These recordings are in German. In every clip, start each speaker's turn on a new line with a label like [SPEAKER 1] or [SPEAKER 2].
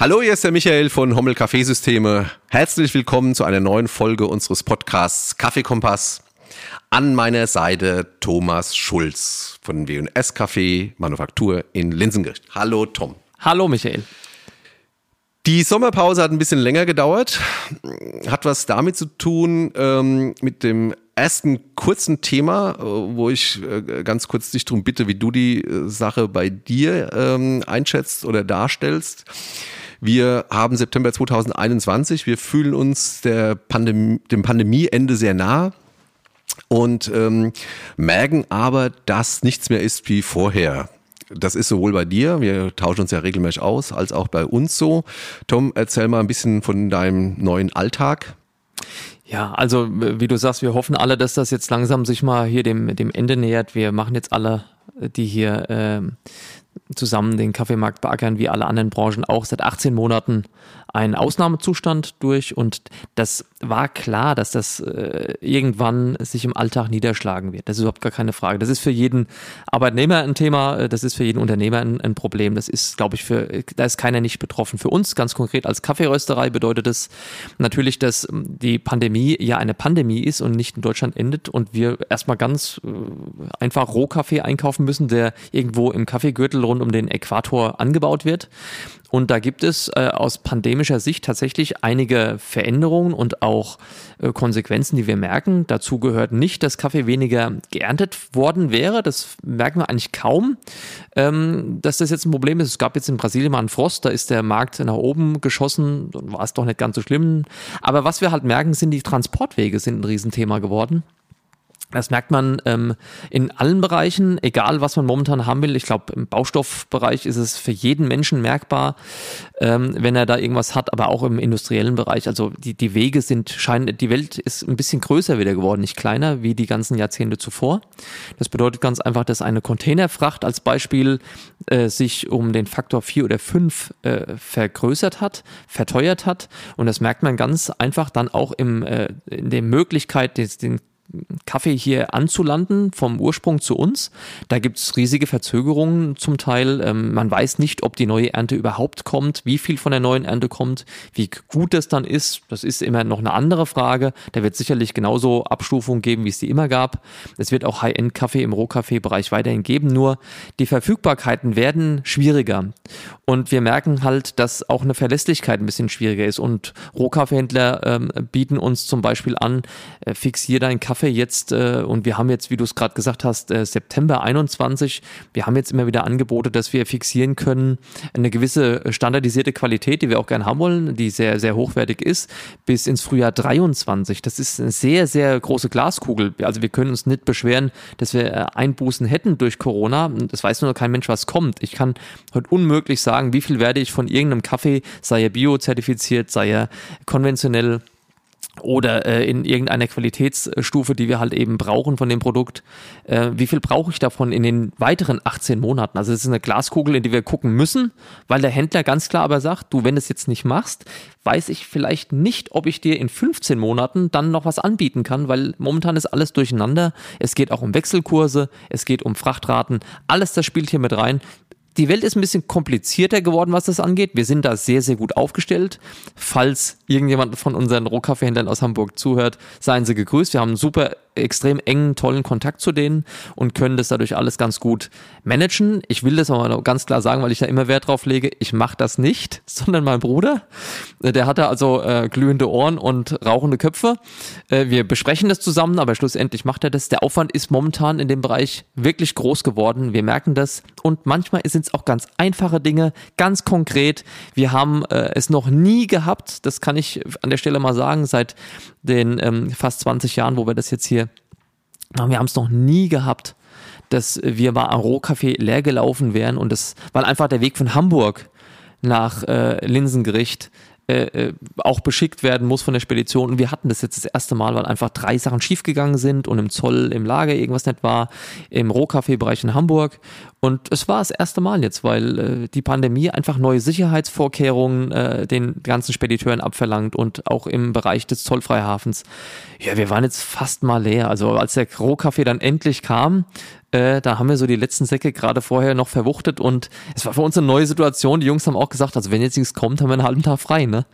[SPEAKER 1] Hallo, hier ist der Michael von Hommel Kaffeesysteme. Herzlich willkommen zu einer neuen Folge unseres Podcasts Kaffeekompass. An meiner Seite Thomas Schulz von W&S Kaffee Manufaktur in Linsengericht. Hallo Tom.
[SPEAKER 2] Hallo Michael.
[SPEAKER 1] Die Sommerpause hat ein bisschen länger gedauert, hat was damit zu tun ähm, mit dem ersten kurzen Thema, äh, wo ich äh, ganz kurz dich darum bitte, wie du die äh, Sache bei dir ähm, einschätzt oder darstellst. Wir haben September 2021. Wir fühlen uns der Pandemie, dem Pandemieende sehr nah und ähm, merken aber, dass nichts mehr ist wie vorher. Das ist sowohl bei dir, wir tauschen uns ja regelmäßig aus, als auch bei uns so. Tom, erzähl mal ein bisschen von deinem neuen Alltag.
[SPEAKER 2] Ja, also wie du sagst, wir hoffen alle, dass das jetzt langsam sich mal hier dem, dem Ende nähert. Wir machen jetzt alle, die hier äh, zusammen den Kaffeemarkt beackern, wie alle anderen Branchen auch seit 18 Monaten einen Ausnahmezustand durch und das war klar, dass das äh, irgendwann sich im Alltag niederschlagen wird. Das ist überhaupt gar keine Frage. Das ist für jeden Arbeitnehmer ein Thema, äh, das ist für jeden Unternehmer ein, ein Problem. Das ist, glaube ich, für da ist keiner nicht betroffen. Für uns ganz konkret als Kaffeerösterei bedeutet es das natürlich, dass die Pandemie ja eine Pandemie ist und nicht in Deutschland endet und wir erstmal ganz äh, einfach Rohkaffee einkaufen müssen, der irgendwo im Kaffeegürtel rund um den Äquator angebaut wird. Und da gibt es äh, aus pandemischer Sicht tatsächlich einige Veränderungen und auch äh, Konsequenzen, die wir merken. Dazu gehört nicht, dass Kaffee weniger geerntet worden wäre. Das merken wir eigentlich kaum, ähm, dass das jetzt ein Problem ist. Es gab jetzt in Brasilien mal einen Frost, da ist der Markt nach oben geschossen, dann war es doch nicht ganz so schlimm. Aber was wir halt merken, sind die Transportwege sind ein Riesenthema geworden. Das merkt man ähm, in allen Bereichen, egal was man momentan haben will. Ich glaube, im Baustoffbereich ist es für jeden Menschen merkbar, ähm, wenn er da irgendwas hat, aber auch im industriellen Bereich. Also die, die Wege sind, scheinen, die Welt ist ein bisschen größer wieder geworden, nicht kleiner wie die ganzen Jahrzehnte zuvor. Das bedeutet ganz einfach, dass eine Containerfracht als Beispiel äh, sich um den Faktor vier oder fünf äh, vergrößert hat, verteuert hat. Und das merkt man ganz einfach dann auch im, äh, in der Möglichkeit, den Kaffee hier anzulanden, vom Ursprung zu uns. Da gibt es riesige Verzögerungen zum Teil. Ähm, man weiß nicht, ob die neue Ernte überhaupt kommt, wie viel von der neuen Ernte kommt, wie gut das dann ist. Das ist immer noch eine andere Frage. Da wird sicherlich genauso Abstufungen geben, wie es die immer gab. Es wird auch High-End-Kaffee im Rohkaffee-Bereich weiterhin geben. Nur die Verfügbarkeiten werden schwieriger. Und wir merken halt, dass auch eine Verlässlichkeit ein bisschen schwieriger ist. Und Rohkaffeehändler ähm, bieten uns zum Beispiel an, äh, fixier deinen Kaffee jetzt, äh, und wir haben jetzt, wie du es gerade gesagt hast, äh, September 21, wir haben jetzt immer wieder Angebote, dass wir fixieren können, eine gewisse standardisierte Qualität, die wir auch gerne haben wollen, die sehr, sehr hochwertig ist, bis ins Frühjahr 23. Das ist eine sehr, sehr große Glaskugel. Also wir können uns nicht beschweren, dass wir äh, Einbußen hätten durch Corona. Das weiß nur noch kein Mensch, was kommt. Ich kann heute unmöglich sagen, wie viel werde ich von irgendeinem Kaffee, sei er bio-zertifiziert, sei er konventionell oder äh, in irgendeiner Qualitätsstufe, die wir halt eben brauchen von dem Produkt. Äh, wie viel brauche ich davon in den weiteren 18 Monaten? Also es ist eine Glaskugel, in die wir gucken müssen, weil der Händler ganz klar aber sagt, du, wenn du es jetzt nicht machst, weiß ich vielleicht nicht, ob ich dir in 15 Monaten dann noch was anbieten kann, weil momentan ist alles durcheinander. Es geht auch um Wechselkurse, es geht um Frachtraten, alles das spielt hier mit rein die Welt ist ein bisschen komplizierter geworden, was das angeht. Wir sind da sehr, sehr gut aufgestellt. Falls irgendjemand von unseren Rohkaffeehändlern aus Hamburg zuhört, seien Sie gegrüßt. Wir haben einen super, extrem engen, tollen Kontakt zu denen und können das dadurch alles ganz gut managen. Ich will das aber ganz klar sagen, weil ich da immer Wert drauf lege. Ich mache das nicht, sondern mein Bruder. Der hatte also äh, glühende Ohren und rauchende Köpfe. Äh, wir besprechen das zusammen, aber schlussendlich macht er das. Der Aufwand ist momentan in dem Bereich wirklich groß geworden. Wir merken das und manchmal sind es auch ganz einfache Dinge, ganz konkret. Wir haben äh, es noch nie gehabt, das kann ich an der Stelle mal sagen, seit den ähm, fast 20 Jahren, wo wir das jetzt hier machen, wir haben es noch nie gehabt, dass wir mal am Rohkaffee leer gelaufen wären und das, weil einfach der Weg von Hamburg nach äh, Linsengericht äh, äh, auch beschickt werden muss von der Spedition. Und wir hatten das jetzt das erste Mal, weil einfach drei Sachen schiefgegangen sind und im Zoll im Lager irgendwas nicht war, im Rohkaffeebereich in Hamburg. Und es war das erste Mal jetzt, weil äh, die Pandemie einfach neue Sicherheitsvorkehrungen äh, den ganzen Spediteuren abverlangt und auch im Bereich des Zollfreihafens. Ja, wir waren jetzt fast mal leer. Also als der Rohkaffee dann endlich kam, Äh, da haben wir so die letzten Säcke gerade vorher noch verwuchtet und es war für uns eine neue Situation. Die Jungs haben auch gesagt, also wenn jetzt nichts kommt, haben wir einen halben Tag frei. Ne?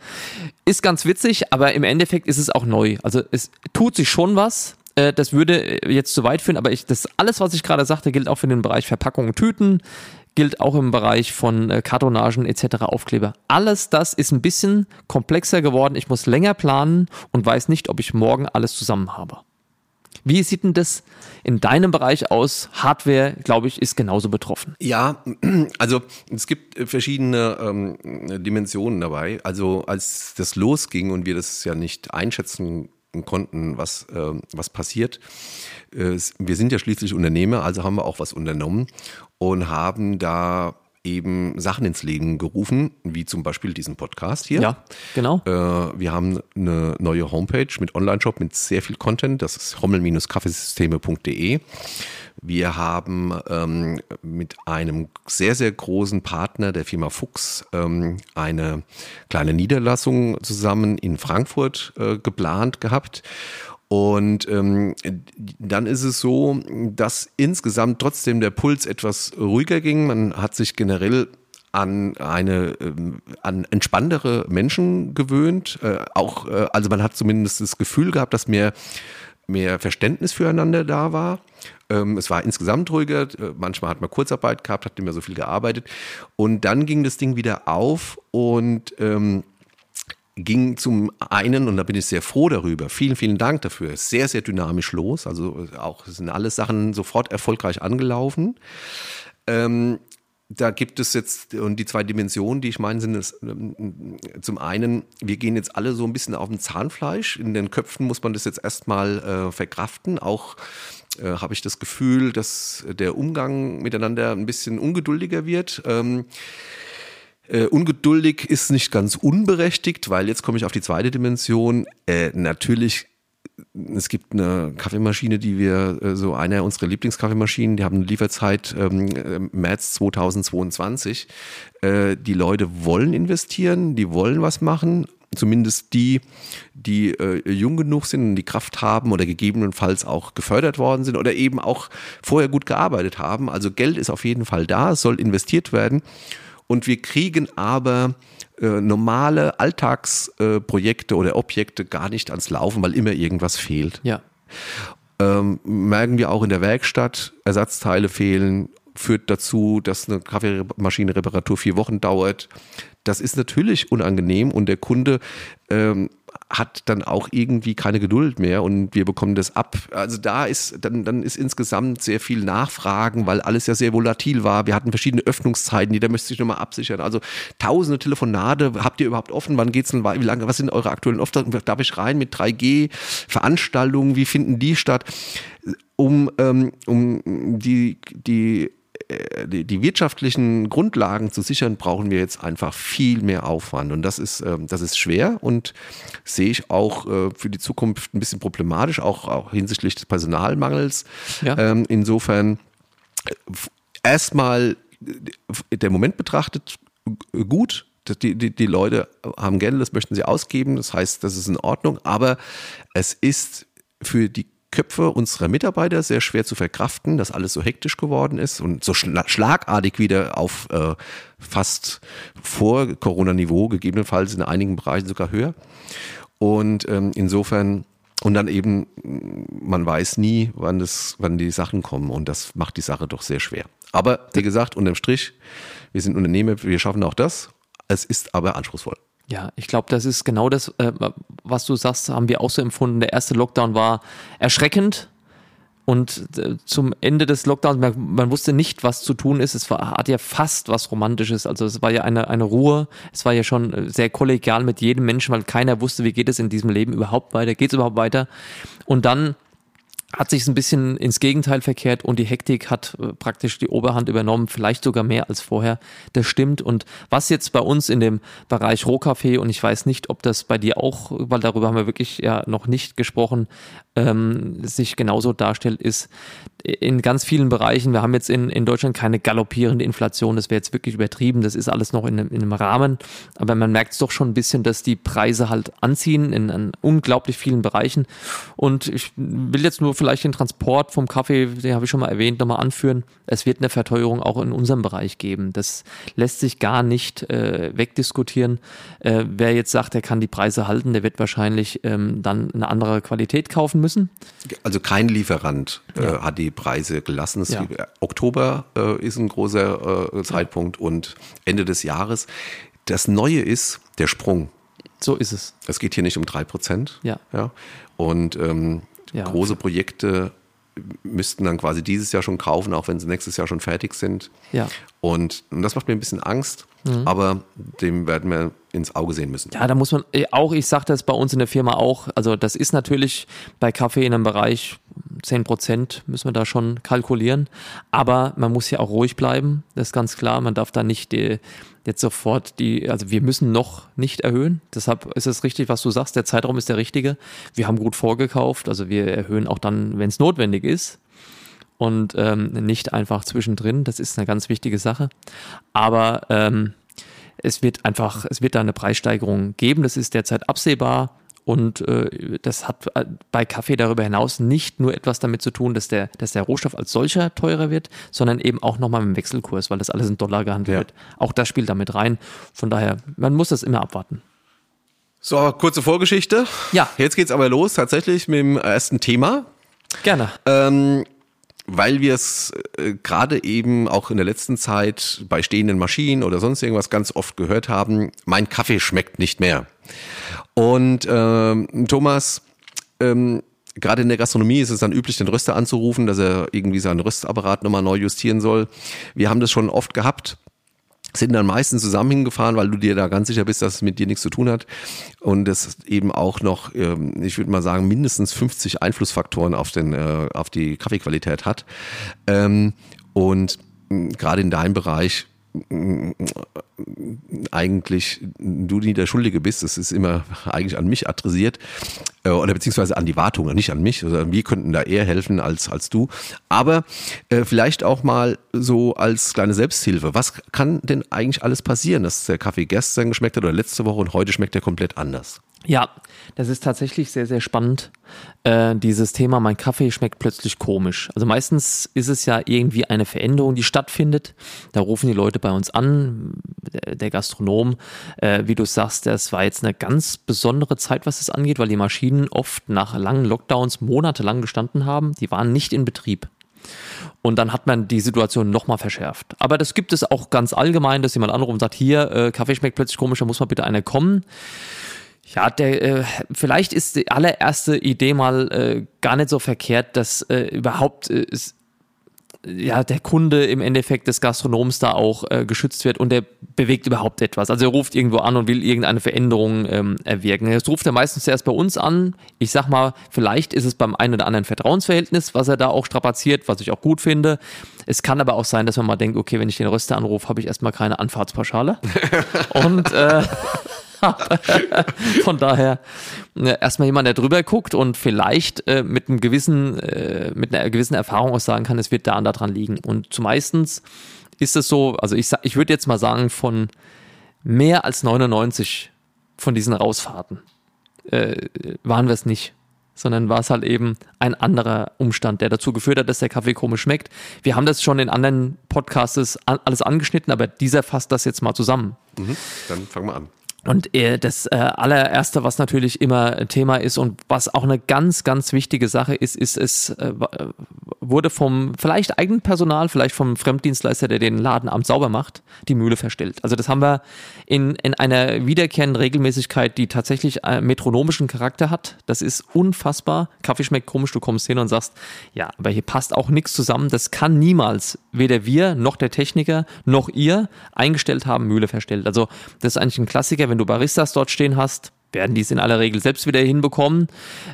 [SPEAKER 2] Ist ganz witzig, aber im Endeffekt ist es auch neu. Also es tut sich schon was. Äh, das würde jetzt zu weit führen, aber ich, das alles, was ich gerade sagte, gilt auch für den Bereich Verpackungen, Tüten, gilt auch im Bereich von äh, Kartonagen etc. Aufkleber. Alles das ist ein bisschen komplexer geworden. Ich muss länger planen und weiß nicht, ob ich morgen alles zusammen habe. Wie sieht denn das in deinem Bereich aus? Hardware, glaube ich, ist genauso betroffen.
[SPEAKER 1] Ja, also es gibt verschiedene ähm, Dimensionen dabei. Also als das losging und wir das ja nicht einschätzen konnten, was, äh, was passiert. Äh, wir sind ja schließlich Unternehmer, also haben wir auch was unternommen und haben da eben Sachen ins Leben gerufen, wie zum Beispiel diesen Podcast hier.
[SPEAKER 2] Ja, genau.
[SPEAKER 1] Äh, wir haben eine neue Homepage mit Online-Shop mit sehr viel Content. Das ist hommel-kaffeesysteme.de. Wir haben ähm, mit einem sehr, sehr großen Partner der Firma Fuchs ähm, eine kleine Niederlassung zusammen in Frankfurt äh, geplant gehabt. Und ähm, dann ist es so, dass insgesamt trotzdem der Puls etwas ruhiger ging. Man hat sich generell an eine ähm, an entspanntere Menschen gewöhnt. Äh, auch äh, also man hat zumindest das Gefühl gehabt, dass mehr mehr Verständnis füreinander da war. Ähm, es war insgesamt ruhiger. Äh, manchmal hat man Kurzarbeit gehabt, hat nicht mehr so viel gearbeitet. Und dann ging das Ding wieder auf und ähm, ging zum einen, und da bin ich sehr froh darüber, vielen, vielen Dank dafür, sehr, sehr dynamisch los. Also auch sind alle Sachen sofort erfolgreich angelaufen. Ähm, da gibt es jetzt, und die zwei Dimensionen, die ich meine, sind es, ähm, zum einen, wir gehen jetzt alle so ein bisschen auf dem Zahnfleisch. In den Köpfen muss man das jetzt erstmal äh, verkraften. Auch äh, habe ich das Gefühl, dass der Umgang miteinander ein bisschen ungeduldiger wird. Ähm, äh, ungeduldig ist nicht ganz unberechtigt, weil jetzt komme ich auf die zweite Dimension. Äh, natürlich es gibt eine Kaffeemaschine, die wir, äh, so einer unserer Lieblingskaffeemaschinen, die haben eine Lieferzeit ähm, äh, März 2022. Äh, die Leute wollen investieren, die wollen was machen. Zumindest die, die äh, jung genug sind und die Kraft haben oder gegebenenfalls auch gefördert worden sind oder eben auch vorher gut gearbeitet haben. Also Geld ist auf jeden Fall da, es soll investiert werden und wir kriegen aber äh, normale Alltagsprojekte äh, oder Objekte gar nicht ans Laufen, weil immer irgendwas fehlt.
[SPEAKER 2] Ja.
[SPEAKER 1] Ähm, merken wir auch in der Werkstatt, Ersatzteile fehlen, führt dazu, dass eine Kaffeemaschinenreparatur vier Wochen dauert. Das ist natürlich unangenehm und der Kunde ähm, hat dann auch irgendwie keine Geduld mehr und wir bekommen das ab. Also da ist, dann, dann ist insgesamt sehr viel Nachfragen, weil alles ja sehr volatil war. Wir hatten verschiedene Öffnungszeiten, jeder müsste sich nochmal absichern. Also tausende Telefonate, habt ihr überhaupt offen? Wann geht's denn, wie lange, was sind eure aktuellen Aufgaben? Darf ich rein mit 3G? Veranstaltungen, wie finden die statt? Um, ähm, um die, die die, die, wirtschaftlichen Grundlagen zu sichern, brauchen wir jetzt einfach viel mehr Aufwand. Und das ist, ähm, das ist schwer und sehe ich auch äh, für die Zukunft ein bisschen problematisch, auch, auch hinsichtlich des Personalmangels. Ja. Ähm, insofern äh, erstmal der Moment betrachtet gut. Die, die, die Leute haben Geld, das möchten sie ausgeben. Das heißt, das ist in Ordnung. Aber es ist für die Köpfe unserer Mitarbeiter sehr schwer zu verkraften, dass alles so hektisch geworden ist und so schlagartig wieder auf äh, fast vor Corona-Niveau, gegebenenfalls in einigen Bereichen sogar höher. Und ähm, insofern und dann eben, man weiß nie, wann, das, wann die Sachen kommen und das macht die Sache doch sehr schwer. Aber wie gesagt, unterm Strich, wir sind Unternehmer, wir schaffen auch das. Es ist aber anspruchsvoll.
[SPEAKER 2] Ja, ich glaube, das ist genau das, äh, was du sagst, haben wir auch so empfunden. Der erste Lockdown war erschreckend und äh, zum Ende des Lockdowns, man, man, wusste nicht, was zu tun ist. Es war, hat ja fast was Romantisches. Also es war ja eine, eine Ruhe. Es war ja schon äh, sehr kollegial mit jedem Menschen, weil keiner wusste, wie geht es in diesem Leben überhaupt weiter, geht es überhaupt weiter. Und dann hat sich ein bisschen ins Gegenteil verkehrt und die Hektik hat äh, praktisch die Oberhand übernommen, vielleicht sogar mehr als vorher. Das stimmt. Und was jetzt bei uns in dem Bereich Rohkaffee, und ich weiß nicht, ob das bei dir auch, weil darüber haben wir wirklich ja noch nicht gesprochen, ähm, sich genauso darstellt, ist, in ganz vielen Bereichen, wir haben jetzt in, in Deutschland keine galoppierende Inflation, das wäre jetzt wirklich übertrieben, das ist alles noch in, in einem Rahmen, aber man merkt es doch schon ein bisschen, dass die Preise halt anziehen in, in unglaublich vielen Bereichen. Und ich will jetzt nur vielleicht den Transport vom Kaffee, den habe ich schon mal erwähnt, nochmal anführen, es wird eine Verteuerung auch in unserem Bereich geben, das lässt sich gar nicht äh, wegdiskutieren, äh, wer jetzt sagt, er kann die Preise halten, der wird wahrscheinlich ähm, dann eine andere Qualität kaufen müssen.
[SPEAKER 1] Also kein Lieferant äh, ja. hat die Preise gelassen. Ja. Oktober äh, ist ein großer äh, Zeitpunkt und Ende des Jahres. Das Neue ist der Sprung.
[SPEAKER 2] So ist es.
[SPEAKER 1] Es geht hier nicht um drei Prozent.
[SPEAKER 2] Ja.
[SPEAKER 1] ja. Und ähm, ja. große Projekte müssten dann quasi dieses Jahr schon kaufen, auch wenn sie nächstes Jahr schon fertig sind.
[SPEAKER 2] Ja.
[SPEAKER 1] Und, und das macht mir ein bisschen Angst, mhm. aber dem werden wir ins Auge sehen müssen.
[SPEAKER 2] Ja, da muss man äh, auch, ich sage das bei uns in der Firma auch, also das ist natürlich bei Kaffee in einem Bereich 10 Prozent müssen wir da schon kalkulieren, aber man muss ja auch ruhig bleiben, das ist ganz klar, man darf da nicht die, jetzt sofort die, also wir müssen noch nicht erhöhen, deshalb ist es richtig, was du sagst, der Zeitraum ist der richtige, wir haben gut vorgekauft, also wir erhöhen auch dann, wenn es notwendig ist, und ähm, nicht einfach zwischendrin. Das ist eine ganz wichtige Sache. Aber ähm, es wird einfach, es wird da eine Preissteigerung geben. Das ist derzeit absehbar. Und äh, das hat äh, bei Kaffee darüber hinaus nicht nur etwas damit zu tun, dass der, dass der Rohstoff als solcher teurer wird, sondern eben auch nochmal mit dem Wechselkurs, weil das alles in Dollar gehandelt ja. wird. Auch das spielt damit rein. Von daher, man muss das immer abwarten.
[SPEAKER 1] So, kurze Vorgeschichte.
[SPEAKER 2] Ja.
[SPEAKER 1] Jetzt geht's aber los, tatsächlich mit dem ersten Thema.
[SPEAKER 2] Gerne.
[SPEAKER 1] Ähm, weil wir es äh, gerade eben auch in der letzten Zeit bei stehenden Maschinen oder sonst irgendwas ganz oft gehört haben, mein Kaffee schmeckt nicht mehr. Und ähm, Thomas, ähm, gerade in der Gastronomie ist es dann üblich, den Röster anzurufen, dass er irgendwie seinen Röstapparat nochmal neu justieren soll. Wir haben das schon oft gehabt sind dann meistens zusammen hingefahren, weil du dir da ganz sicher bist, dass es mit dir nichts zu tun hat. Und es eben auch noch, ähm, ich würde mal sagen, mindestens 50 Einflussfaktoren auf, den, äh, auf die Kaffeequalität hat. Ähm, und gerade in deinem Bereich eigentlich du nie der Schuldige bist. Das ist immer eigentlich an mich adressiert äh, oder beziehungsweise an die Wartung, nicht an mich. Also wir könnten da eher helfen als, als du. Aber äh, vielleicht auch mal so als kleine Selbsthilfe. Was kann denn eigentlich alles passieren, dass der Kaffee gestern geschmeckt hat oder letzte Woche und heute schmeckt er komplett anders?
[SPEAKER 2] Ja, das ist tatsächlich sehr, sehr spannend. Äh, dieses Thema, mein Kaffee schmeckt plötzlich komisch. Also meistens ist es ja irgendwie eine Veränderung, die stattfindet. Da rufen die Leute bei uns an, der, der Gastronom, äh, wie du sagst, das war jetzt eine ganz besondere Zeit, was es angeht, weil die Maschinen oft nach langen Lockdowns monatelang gestanden haben. Die waren nicht in Betrieb. Und dann hat man die Situation nochmal verschärft. Aber das gibt es auch ganz allgemein, dass jemand anruft und sagt, hier, äh, Kaffee schmeckt plötzlich komisch, da muss mal bitte einer kommen. Ja, der, äh, vielleicht ist die allererste Idee mal äh, gar nicht so verkehrt, dass äh, überhaupt äh, ist, ja, der Kunde im Endeffekt des Gastronoms da auch äh, geschützt wird und der bewegt überhaupt etwas. Also er ruft irgendwo an und will irgendeine Veränderung ähm, erwirken. Das ruft er meistens zuerst bei uns an. Ich sag mal, vielleicht ist es beim einen oder anderen Vertrauensverhältnis, was er da auch strapaziert, was ich auch gut finde. Es kann aber auch sein, dass man mal denkt, okay, wenn ich den Röster anrufe, habe ich erstmal keine Anfahrtspauschale. und äh, habe. Von daher äh, erstmal jemand, der drüber guckt und vielleicht äh, mit einem gewissen, äh, mit einer gewissen Erfahrung auch sagen kann, es wird da und da dran liegen. Und zumeistens ist es so, also ich, ich würde jetzt mal sagen, von mehr als 99 von diesen Rausfahrten äh, waren wir es nicht sondern war es halt eben ein anderer Umstand, der dazu geführt hat, dass der Kaffee komisch schmeckt. Wir haben das schon in anderen Podcasts alles angeschnitten, aber dieser fasst das jetzt mal zusammen.
[SPEAKER 1] Mhm, dann fangen wir an.
[SPEAKER 2] Und äh, das äh, allererste, was natürlich immer Thema ist und was auch eine ganz, ganz wichtige Sache ist, ist, es äh, wurde vom vielleicht eigenen Personal, vielleicht vom Fremddienstleister, der den Laden am sauber macht, die Mühle verstellt. Also das haben wir in, in einer wiederkehrenden Regelmäßigkeit, die tatsächlich einen metronomischen Charakter hat. Das ist unfassbar. Kaffee schmeckt komisch, du kommst hin und sagst, ja, aber hier passt auch nichts zusammen. Das kann niemals weder wir noch der Techniker noch ihr eingestellt haben, Mühle verstellt. Also das ist eigentlich ein Klassiker, wenn wenn du Baristas dort stehen hast, werden die es in aller Regel selbst wieder hinbekommen.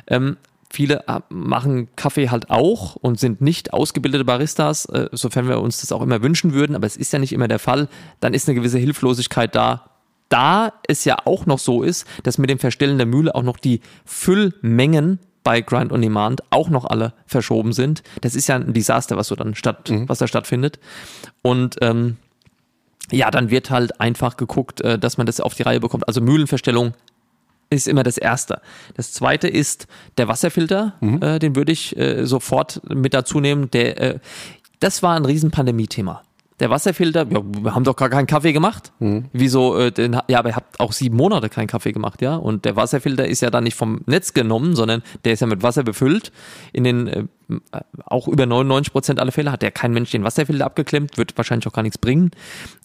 [SPEAKER 2] Ähm, viele äh, machen Kaffee halt auch und sind nicht ausgebildete Baristas, äh, sofern wir uns das auch immer wünschen würden, aber es ist ja nicht immer der Fall. Dann ist eine gewisse Hilflosigkeit da. Da es ja auch noch so ist, dass mit dem Verstellen der Mühle auch noch die Füllmengen bei Grind on Demand auch noch alle verschoben sind. Das ist ja ein Desaster, was so dann statt, mhm. was da stattfindet. Und ähm, ja, dann wird halt einfach geguckt, äh, dass man das auf die Reihe bekommt. Also Mühlenverstellung ist immer das Erste. Das Zweite ist der Wasserfilter, mhm. äh, den würde ich äh, sofort mit dazu nehmen. Der, äh, das war ein riesen Pandemie-Thema. Der Wasserfilter, ja, wir haben doch gar keinen Kaffee gemacht. Mhm. Wieso, äh, den, ja, aber ihr habt auch sieben Monate keinen Kaffee gemacht, ja. Und der Wasserfilter ist ja dann nicht vom Netz genommen, sondern der ist ja mit Wasser befüllt. In den äh, auch über 99 Prozent aller Fälle hat ja kein Mensch den Wasserfilter abgeklemmt, wird wahrscheinlich auch gar nichts bringen.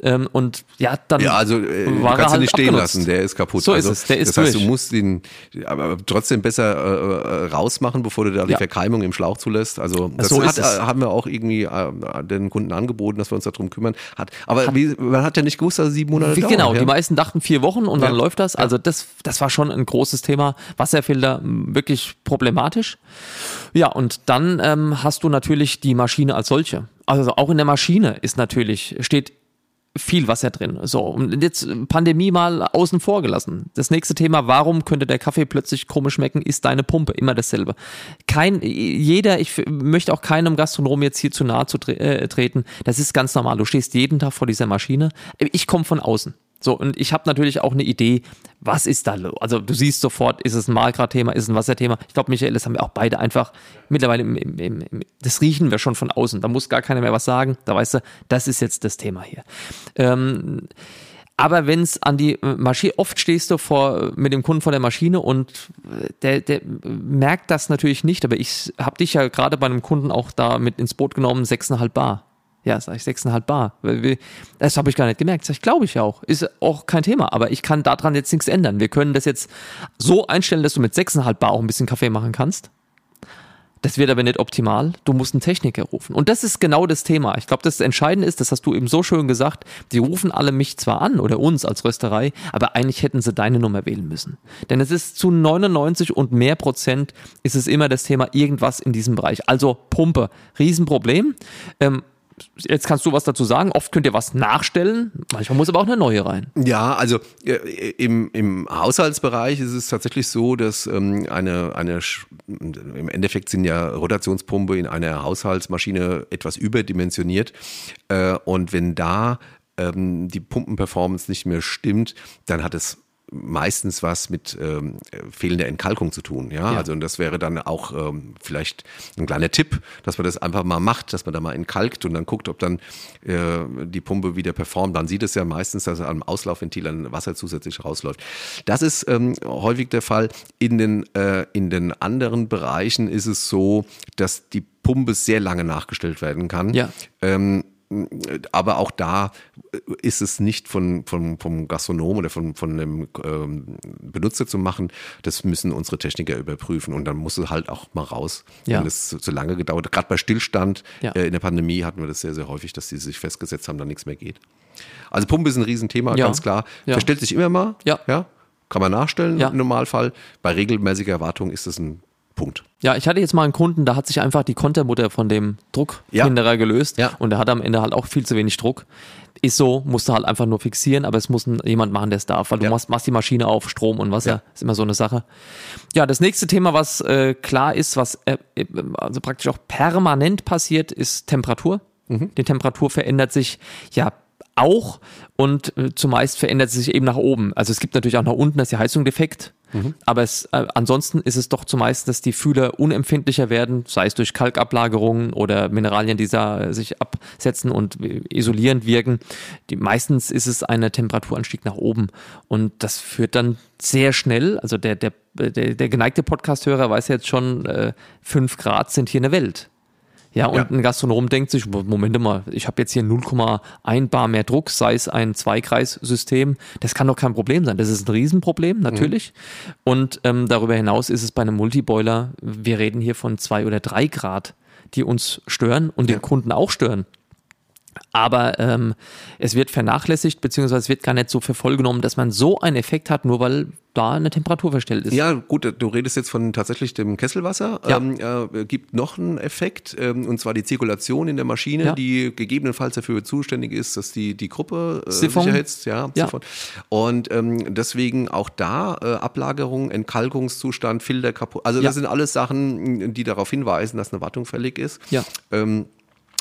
[SPEAKER 2] Ähm, und ja, dann
[SPEAKER 1] ja, also äh, war kannst er halt ihn nicht stehen abgenutzt. lassen, der ist kaputt.
[SPEAKER 2] So
[SPEAKER 1] also,
[SPEAKER 2] ist es, der ist
[SPEAKER 1] Das heißt, durch. du musst ihn aber trotzdem besser äh, rausmachen, bevor du da die ja. Verkeimung im Schlauch zulässt. Also das so hat, äh, haben wir auch irgendwie äh, den Kunden angeboten, dass wir uns darum kümmern. Hat, aber hat, wie, man hat ja nicht gewusst, dass es sieben Monate
[SPEAKER 2] wie,
[SPEAKER 1] dauert.
[SPEAKER 2] Genau, ja? die meisten dachten vier Wochen und dann läuft das. Also das, das war schon ein großes Thema. Wasserfilter wirklich problematisch. Ja, und dann ähm, hast du natürlich die Maschine als solche. Also auch in der Maschine ist natürlich, steht viel Wasser drin. So, und jetzt Pandemie mal außen vor gelassen. Das nächste Thema, warum könnte der Kaffee plötzlich komisch schmecken, ist deine Pumpe. Immer dasselbe. Kein, jeder, ich möchte auch keinem Gastronom jetzt hier zu nahe zu tre äh, treten. Das ist ganz normal. Du stehst jeden Tag vor dieser Maschine. Ich komme von außen. So, und ich habe natürlich auch eine Idee, was ist da los? Also du siehst sofort, ist es ein Malgrad-Thema, ist es ein Wasserthema. Ich glaube, Michael, das haben wir auch beide einfach mittlerweile, im, im, im, das riechen wir schon von außen. Da muss gar keiner mehr was sagen. Da weißt du, das ist jetzt das Thema hier. Ähm, aber wenn es an die Maschine, oft stehst du vor, mit dem Kunden vor der Maschine und der, der merkt das natürlich nicht, aber ich habe dich ja gerade bei einem Kunden auch da mit ins Boot genommen, 6,5 Bar. Ja, sag ich 6,5 Bar. Das habe ich gar nicht gemerkt. Sag ich, glaube ich auch. Ist auch kein Thema. Aber ich kann daran jetzt nichts ändern. Wir können das jetzt so einstellen, dass du mit 6,5 Bar auch ein bisschen Kaffee machen kannst. Das wird aber nicht optimal. Du musst einen Techniker rufen. Und das ist genau das Thema. Ich glaube, das Entscheidende ist, das hast du eben so schön gesagt, die rufen alle mich zwar an oder uns als Rösterei, aber eigentlich hätten sie deine Nummer wählen müssen. Denn es ist zu 99 und mehr Prozent ist es immer das Thema irgendwas in diesem Bereich. Also Pumpe, Riesenproblem. Ähm, jetzt kannst du was dazu sagen. Oft könnt ihr was nachstellen, manchmal muss aber auch eine neue rein.
[SPEAKER 1] Ja, also äh, im, im Haushaltsbereich ist es tatsächlich so, dass ähm, eine, eine, im Endeffekt sind ja Rotationspumpe in einer Haushaltsmaschine etwas überdimensioniert. Äh, und wenn da ähm, die Pumpenperformance nicht mehr stimmt, dann hat es meistens was mit ähm, fehlender Entkalkung zu tun. Ja? ja, also und das wäre dann auch ähm, vielleicht ein kleiner Tipp, dass man das einfach mal macht, dass man da mal entkalkt und dann guckt, ob dann äh, die Pumpe wieder performt. Dann sieht es ja meistens, dass am Auslaufventil ein Wasser zusätzlich rausläuft. Das ist ähm, häufig der Fall. In den, äh, in den anderen Bereichen ist es so, dass die Pumpe sehr lange nachgestellt werden kann.
[SPEAKER 2] Ja.
[SPEAKER 1] Ähm, aber auch da ist es nicht von, von, vom Gastronom oder von, von einem ähm, Benutzer zu machen. Das müssen unsere Techniker überprüfen und dann muss es halt auch mal raus, ja. wenn es zu, lange gedauert hat. Gerade bei Stillstand ja. äh, in der Pandemie hatten wir das sehr, sehr häufig, dass die sich festgesetzt haben, da nichts mehr geht. Also Pumpe ist ein Riesenthema, ja. ganz klar. Verstellt sich immer mal.
[SPEAKER 2] Ja.
[SPEAKER 1] ja? Kann man nachstellen im Normalfall. Bei regelmäßiger Erwartung ist das ein Punkt.
[SPEAKER 2] Ja, ich hatte jetzt mal einen Kunden, da hat sich einfach die Kontermutter von dem Druckhinderer ja. gelöst
[SPEAKER 1] ja.
[SPEAKER 2] und der hat am Ende halt auch viel zu wenig Druck. Ist so, musst du halt einfach nur fixieren, aber es muss jemand machen, der es darf, weil du ja. machst, machst, die Maschine auf, Strom und Wasser, ist immer so eine Sache. Ja, das nächste Thema, was äh, klar ist, was äh, also praktisch auch permanent passiert, ist Temperatur. Mhm. Die Temperatur verändert sich ja auch und äh, zumeist verändert sie sich eben nach oben. Also es gibt natürlich auch nach unten, dass die Heizung defekt. Mhm. Aber es, äh, ansonsten ist es doch zumeist, dass die Fühler unempfindlicher werden, sei es durch Kalkablagerungen oder Mineralien, die da sich absetzen und isolierend wirken. Die, meistens ist es ein Temperaturanstieg nach oben. Und das führt dann sehr schnell, also der, der, der, der geneigte Podcasthörer weiß jetzt schon, äh, fünf Grad sind hier eine Welt. Ja, und ja. ein Gastronom denkt sich, Moment mal, ich habe jetzt hier 0,1 Bar mehr Druck, sei es ein Zweikreissystem. Das kann doch kein Problem sein. Das ist ein Riesenproblem, natürlich. Mhm. Und ähm, darüber hinaus ist es bei einem Multiboiler, wir reden hier von zwei oder drei Grad, die uns stören und ja. den Kunden auch stören. Aber ähm, es wird vernachlässigt, beziehungsweise es wird gar nicht so für voll genommen, dass man so einen Effekt hat, nur weil da eine Temperatur verstellt ist.
[SPEAKER 1] Ja, gut, du redest jetzt von tatsächlich dem Kesselwasser.
[SPEAKER 2] Ja.
[SPEAKER 1] Ähm, äh, gibt noch einen Effekt, ähm, und zwar die Zirkulation in der Maschine,
[SPEAKER 2] Ja.
[SPEAKER 1] die gegebenenfalls dafür zuständig ist, dass die, die Gruppe äh,
[SPEAKER 2] Siphon.
[SPEAKER 1] sich erhitzt. Ja,
[SPEAKER 2] Ja.
[SPEAKER 1] Siphon. Und ähm, deswegen auch da äh, Ablagerung, Entkalkungszustand, Filter kaputt. Also
[SPEAKER 2] Ja.
[SPEAKER 1] das sind alles Sachen, die darauf hinweisen, dass eine Wartung fällig ist.
[SPEAKER 2] Ja.
[SPEAKER 1] Ähm,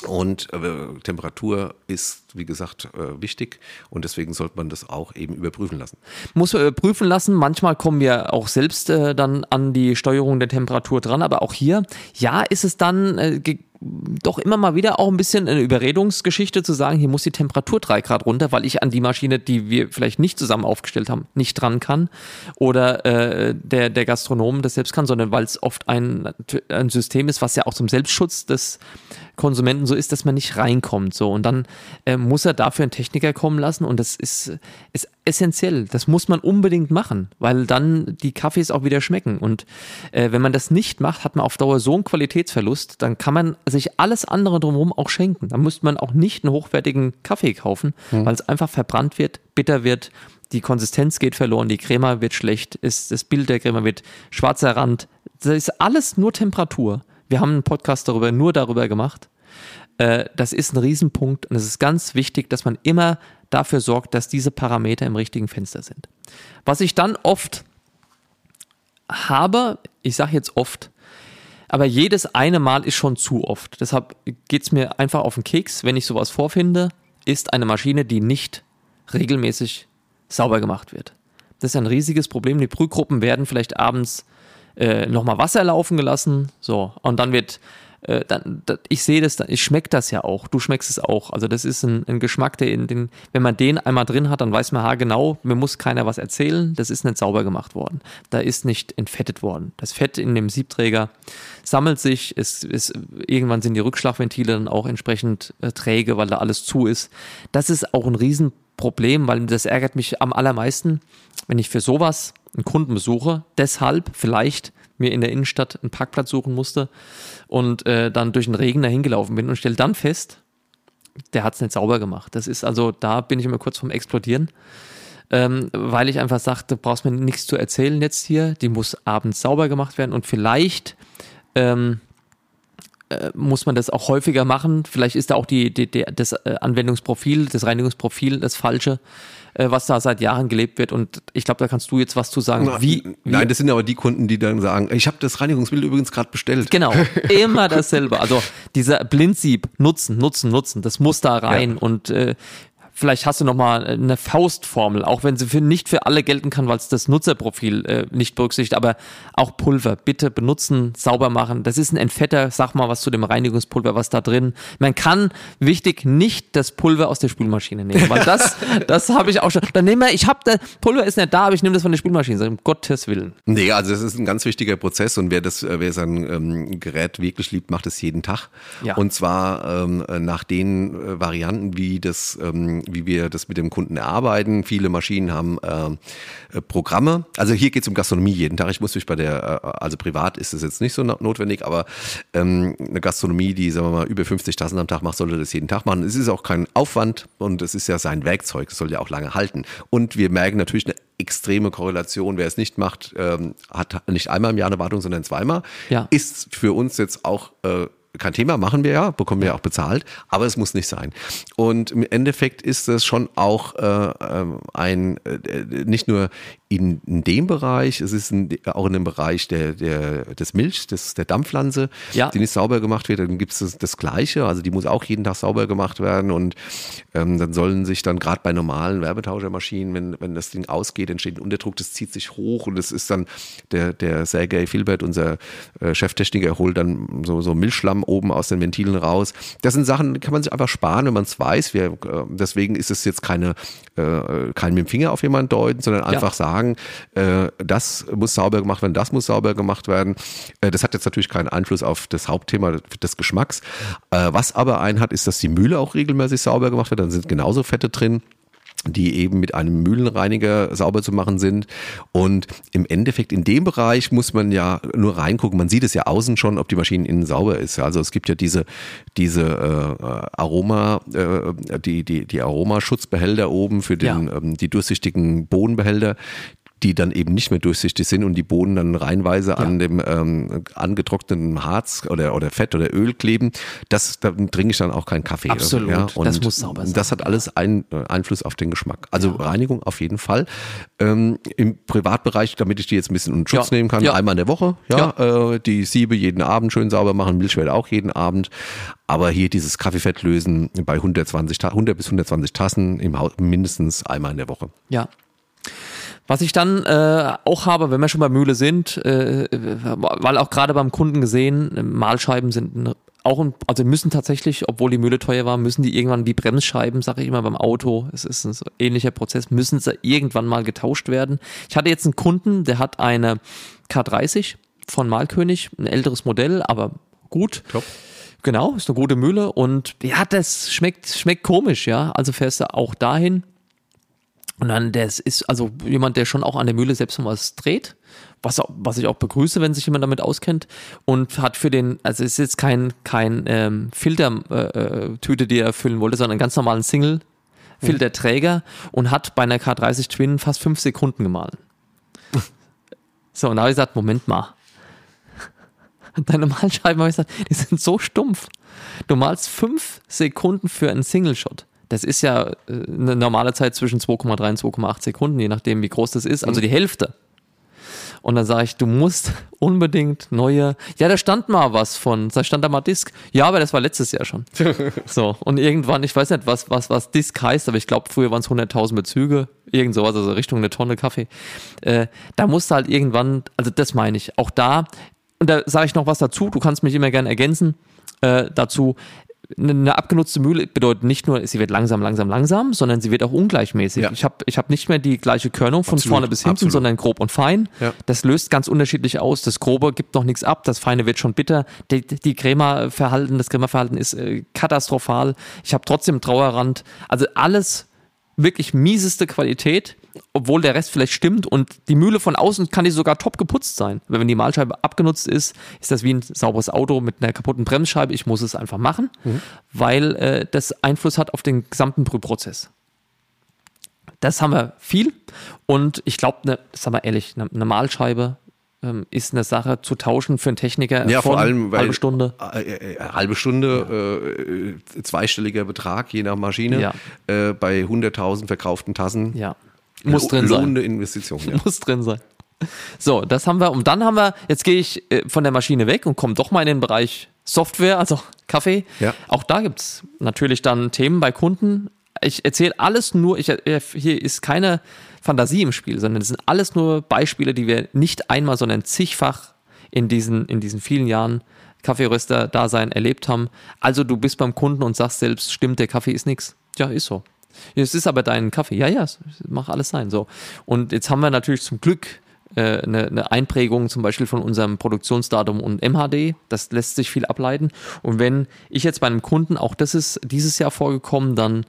[SPEAKER 1] und äh, Temperatur ist, wie gesagt, äh, wichtig und deswegen sollte man das auch eben überprüfen lassen.
[SPEAKER 2] Muss man prüfen lassen. Manchmal kommen wir auch selbst äh, dann an die Steuerung der Temperatur dran, aber auch hier, ja, ist es dann äh, doch immer mal wieder auch ein bisschen eine Überredungsgeschichte zu sagen, hier muss die Temperatur drei Grad runter, weil ich an die Maschine, die wir vielleicht nicht zusammen aufgestellt haben, nicht dran kann oder äh, der, der Gastronom das selbst kann, sondern weil es oft ein, ein System ist, was ja auch zum Selbstschutz des Konsumenten so ist, dass man nicht reinkommt. So. Und dann äh, muss er dafür einen Techniker kommen lassen und das ist, ist essentiell. Das muss man unbedingt machen, weil dann die Kaffees auch wieder schmecken. Und äh, wenn man das nicht macht, hat man auf Dauer so einen Qualitätsverlust, dann kann man sich alles andere drumherum auch schenken. Dann müsste man auch nicht einen hochwertigen Kaffee kaufen, weil es einfach verbrannt wird, bitter wird, die Konsistenz geht verloren, die Crema wird schlecht, ist, das Bild der Crema wird schwarzer Rand. Das ist alles nur Temperatur. Wir haben einen Podcast darüber, nur darüber gemacht. Äh, das ist ein Riesenpunkt und es ist ganz wichtig, dass man immer dafür sorgt, dass diese Parameter im richtigen Fenster sind. Was ich dann oft habe, ich sage jetzt oft, aber jedes eine Mal ist schon zu oft. Deshalb geht es mir einfach auf den Keks, wenn ich sowas vorfinde, ist eine Maschine, die nicht regelmäßig sauber gemacht wird. Das ist ein riesiges Problem. Die Brühgruppen werden vielleicht abends äh, nochmal Wasser laufen gelassen. So, und dann wird, äh, dann, da, ich sehe das, ich schmecke das ja auch. Du schmeckst es auch. Also das ist ein, ein Geschmack, der in den, wenn man den einmal drin hat, dann weiß man, ha, genau, mir muss keiner was erzählen. Das ist nicht sauber gemacht worden. Da ist nicht entfettet worden. Das Fett in dem Siebträger sammelt sich. Es, es, irgendwann sind die Rückschlagventile dann auch entsprechend äh, träge, weil da alles zu ist. Das ist auch ein Riesenproblem, weil das ärgert mich am allermeisten, wenn ich für sowas einen Kunden besuche, deshalb vielleicht mir in der Innenstadt einen Parkplatz suchen musste und äh, dann durch den Regen dahin gelaufen bin und stelle dann fest, der hat es nicht sauber gemacht. Das ist also, da bin ich immer kurz vorm Explodieren, ähm, weil ich einfach sagte, du brauchst mir nichts zu erzählen jetzt hier, die muss abends sauber gemacht werden und vielleicht ähm, äh, muss man das auch häufiger machen. Vielleicht ist da auch die, die, die, das äh, Anwendungsprofil, das Reinigungsprofil das falsche, äh, was da seit Jahren gelebt wird. Und ich glaube, da kannst du jetzt was zu sagen. Wie, wie
[SPEAKER 1] Nein, das sind aber die Kunden, die dann sagen, ich habe das Reinigungsmittel übrigens gerade bestellt.
[SPEAKER 2] Genau, immer dasselbe. Also dieser Blindsieb, nutzen, nutzen, nutzen, das muss da rein. Und äh, vielleicht hast du noch mal eine Faustformel, auch wenn sie für, nicht für alle gelten kann, weil es das Nutzerprofil äh, nicht berücksichtigt, aber auch Pulver bitte benutzen, sauber machen. Das ist ein Entfetter, sag mal was zu dem Reinigungspulver, was da drin. Man kann, wichtig, nicht das Pulver aus der Spülmaschine nehmen, weil das, das habe ich auch schon. Dann nehmen wir, ich habe, das Pulver ist nicht da, aber ich nehme das von der Spülmaschine, Sag, um Gottes Willen.
[SPEAKER 1] Nee, also das ist ein ganz wichtiger Prozess und wer das, äh, wer sein ähm, Gerät wirklich liebt, macht es jeden Tag.
[SPEAKER 2] Ja.
[SPEAKER 1] Und zwar ähm, nach den äh, Varianten, wie das, ähm, wie wir das mit dem Kunden erarbeiten. Viele Maschinen haben ähm, äh, Programme. Also hier geht es um Gastronomie jeden Tag. Ich muss mich bei der, äh, also privat ist es jetzt nicht so no- notwendig, aber ähm, eine Gastronomie, die, sagen wir mal, über 50 Tassen am Tag macht, sollte das jeden Tag machen. Es ist auch kein Aufwand und es ist ja sein Werkzeug. Es soll ja auch lange halten. Und wir merken natürlich eine extreme Korrelation. Wer es nicht macht, ähm, hat nicht einmal im Jahr eine Wartung, sondern zweimal.
[SPEAKER 2] Ja.
[SPEAKER 1] Ist für uns jetzt auch äh, kein Thema, machen wir ja, bekommen wir ja auch bezahlt, aber es muss nicht sein. Und im Endeffekt ist es schon auch äh, ähm, ein, äh, nicht nur in, in dem Bereich, es ist in, auch in dem Bereich der, der, des Milch, des, der Dampfpflanze,
[SPEAKER 2] Ja.
[SPEAKER 1] die nicht sauber gemacht wird, dann gibt es das, das Gleiche, also die muss auch jeden Tag sauber gemacht werden und ähm, dann sollen sich dann gerade bei normalen Werbetauschermaschinen, wenn, wenn das Ding ausgeht, entsteht ein Unterdruck, das zieht sich hoch und es ist dann der, der Sergei Filbert, unser äh, Cheftechniker, holt dann so, so Milchschlamm oben aus den Ventilen raus. Das sind Sachen, die kann man sich einfach sparen, wenn man es weiß. Wir, äh, deswegen ist es jetzt keine, äh, kein mit dem Finger auf jemanden deuten, sondern einfach sagen, äh, das muss sauber gemacht werden, das muss sauber gemacht werden. Äh, das hat jetzt natürlich keinen Einfluss auf das Hauptthema des Geschmacks. Äh, was aber einen hat, ist, dass die Mühle auch regelmäßig sauber gemacht wird. Dann sind genauso Fette drin. Die eben mit einem Mühlenreiniger sauber zu machen sind. Und im Endeffekt in dem Bereich muss man ja nur reingucken. Man sieht es ja außen schon, ob die Maschine innen sauber ist. Also es gibt ja diese, diese äh, Aroma, äh, die, die, die Aromaschutzbehälter oben für den, ja. ähm, die durchsichtigen Bodenbehälter, die dann eben nicht mehr durchsichtig sind und die Bohnen dann reinweise ja. an dem ähm, angetrockneten Harz oder, oder Fett oder Öl kleben, das, da trinke ich dann auch keinen Kaffee.
[SPEAKER 2] Absolut, ja?
[SPEAKER 1] und das muss sauber sein. Das hat alles einen äh, Einfluss auf den Geschmack. Also ja. Reinigung auf jeden Fall. Ähm, Im Privatbereich, damit ich die jetzt ein bisschen unter Schutz nehmen kann, einmal in der Woche, ja, Äh, die Siebe jeden Abend schön sauber machen, Milchwelle auch jeden Abend. Aber hier dieses Kaffeefett lösen bei 120, 100 bis 120 Tassen im Haus mindestens einmal in der Woche.
[SPEAKER 2] Ja, was ich dann äh, auch habe, wenn wir schon bei Mühle sind, äh, weil auch gerade beim Kunden gesehen, Mahlscheiben sind auch, ein, also müssen tatsächlich, obwohl die Mühle teuer war, müssen die irgendwann wie Bremsscheiben, sage ich immer beim Auto, es ist ein so ähnlicher Prozess, müssen sie irgendwann mal getauscht werden. Ich hatte jetzt einen Kunden, der hat eine K30 von Malkönig, ein älteres Modell, aber gut. Top. Genau, ist eine gute Mühle und ja, das schmeckt, schmeckt komisch, ja. Also fährst du auch dahin, und dann, das ist also jemand, der schon auch an der Mühle selbst mal was dreht, was, was ich auch begrüße, wenn sich jemand damit auskennt. Und hat für den, also es ist jetzt kein, kein ähm, Filtertüte, äh, die er füllen wollte, sondern einen ganz normalen Single. Filterträger und hat bei einer K30 Twin fast fünf Sekunden gemahlen. so, und da habe ich gesagt, Moment mal. Deine Malscheiben, habe ich gesagt, die sind so stumpf. Du malst fünf Sekunden für einen Single Shot. Das ist ja äh, eine normale Zeit zwischen 2,3 und 2,8 Sekunden, je nachdem, wie groß das ist. Also mhm. die Hälfte. Und dann sage ich, du musst unbedingt neue. Ja, da stand mal was von. Da stand da mal Disk. Ja, aber das war letztes Jahr schon. so. Und irgendwann, ich weiß nicht, was, was, was Disk heißt, aber ich glaube, früher waren es 100.000 Bezüge. Irgend sowas, also Richtung eine Tonne Kaffee. Äh, da musst du halt irgendwann, also das meine ich. Auch da, und da sage ich noch was dazu, du kannst mich immer gerne ergänzen. Äh, dazu, eine abgenutzte Mühle bedeutet nicht nur, sie wird langsam, langsam, langsam, sondern sie wird auch ungleichmäßig. Ja. Ich habe ich hab nicht mehr die gleiche Körnung von absolut, vorne bis hinten, absolut. sondern grob und fein. Ja. Das löst ganz unterschiedlich aus. Das Grobe gibt noch nichts ab, das Feine wird schon bitter. Die, die Crema-Verhalten, das Crema-Verhalten ist äh, katastrophal. Ich habe trotzdem Trauerrand. Also alles wirklich mieseste Qualität obwohl der Rest vielleicht stimmt und die Mühle von außen kann die sogar top geputzt sein. Wenn die Mahlscheibe abgenutzt ist, ist das wie ein sauberes Auto mit einer kaputten Bremsscheibe. Ich muss es einfach machen, mhm. weil äh, das Einfluss hat auf den gesamten Brühprozess. Das haben wir viel und ich glaube, ne, sagen wir ehrlich, eine, eine Mahlscheibe ähm, ist eine Sache zu tauschen für einen Techniker
[SPEAKER 1] ja, vor allem, weil,
[SPEAKER 2] halbe Stunde.
[SPEAKER 1] Äh, äh, äh halbe Stunde, ja. äh, zweistelliger Betrag je nach Maschine ja. bei 100.000 verkauften Tassen.
[SPEAKER 2] Ja. Muss drin sein. Lohnende
[SPEAKER 1] Investition. Ja.
[SPEAKER 2] Muss drin sein. So, das haben wir. Und dann haben wir, jetzt gehe ich äh, von der Maschine weg und komme doch mal in den Bereich Software, also Kaffee. Ja. Auch da gibt es natürlich dann Themen bei Kunden. Ich erzähle alles nur, ich, äh, hier ist keine Fantasie im Spiel, sondern es sind alles nur Beispiele, die wir nicht einmal, sondern zigfach in diesen, in diesen vielen Jahren Kaffeeröster-Dasein erlebt haben. Also du bist beim Kunden und sagst selbst, stimmt, der Kaffee ist nichts. Ja, ist so. Es ist aber dein Kaffee. Ja, ja, mach alles sein. So. Und jetzt haben wir natürlich zum Glück äh, eine, eine, Einprägung zum Beispiel von unserem Produktionsdatum und MHD. Das lässt sich viel ableiten. Und wenn ich jetzt bei einem Kunden, auch das ist dieses Jahr vorgekommen, dann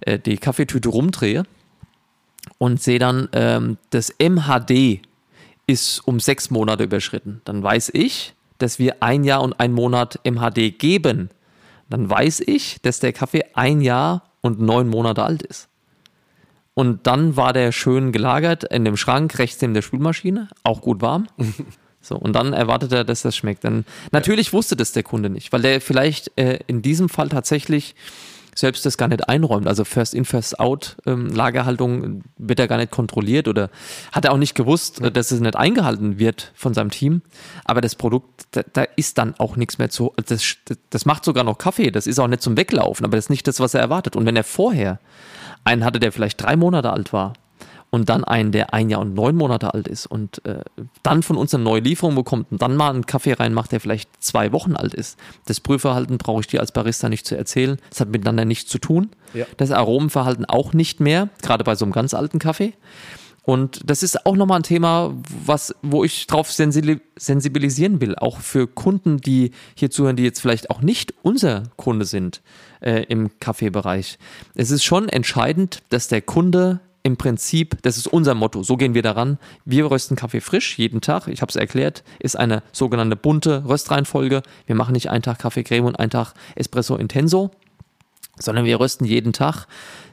[SPEAKER 2] äh, die Kaffeetüte rumdrehe und sehe dann, ähm, das MHD ist um sechs Monate überschritten, dann weiß ich, dass wir ein Jahr und ein Monat MHD geben. Dann weiß ich, dass der Kaffee ein Jahr und neun Monate alt ist. Und dann war der schön gelagert in dem Schrank rechts neben der Spülmaschine, auch gut warm. So, und dann erwartet er, dass das schmeckt. Dann, natürlich wusste das der Kunde nicht, weil der vielleicht äh, in diesem Fall tatsächlich selbst das gar nicht einräumt. Also First in, First out ähm, Lagerhaltung wird er gar nicht kontrolliert oder hat er auch nicht gewusst, äh, dass es nicht eingehalten wird von seinem Team. Aber das Produkt, da, da ist dann auch nichts mehr zu. Das, das macht sogar noch Kaffee. Das ist auch nicht zum Weglaufen, aber das ist nicht das, was er erwartet. Und wenn er vorher einen hatte, der vielleicht drei Monate alt war, und dann einen, der ein Jahr und neun Monate alt ist und äh, dann von uns eine neue Lieferung bekommt und dann mal einen Kaffee reinmacht, der vielleicht zwei Wochen alt ist. Das Prüfverhalten brauche ich dir als Barista nicht zu erzählen. Das hat miteinander nichts zu tun. Ja. Das Aromenverhalten auch nicht mehr, gerade bei so einem ganz alten Kaffee. Und das ist auch nochmal ein Thema, was, wo ich drauf sensibilisieren will, auch für Kunden, die hier zuhören, die jetzt vielleicht auch nicht unser Kunde sind äh, im Kaffeebereich. Es ist schon entscheidend, dass der Kunde im Prinzip, das ist unser Motto, so gehen wir daran. Wir rösten Kaffee frisch jeden Tag. Ich habe es erklärt, ist eine sogenannte bunte Röstreihenfolge. Wir machen nicht einen Tag Kaffee Creme und einen Tag Espresso Intenso, sondern wir rösten jeden Tag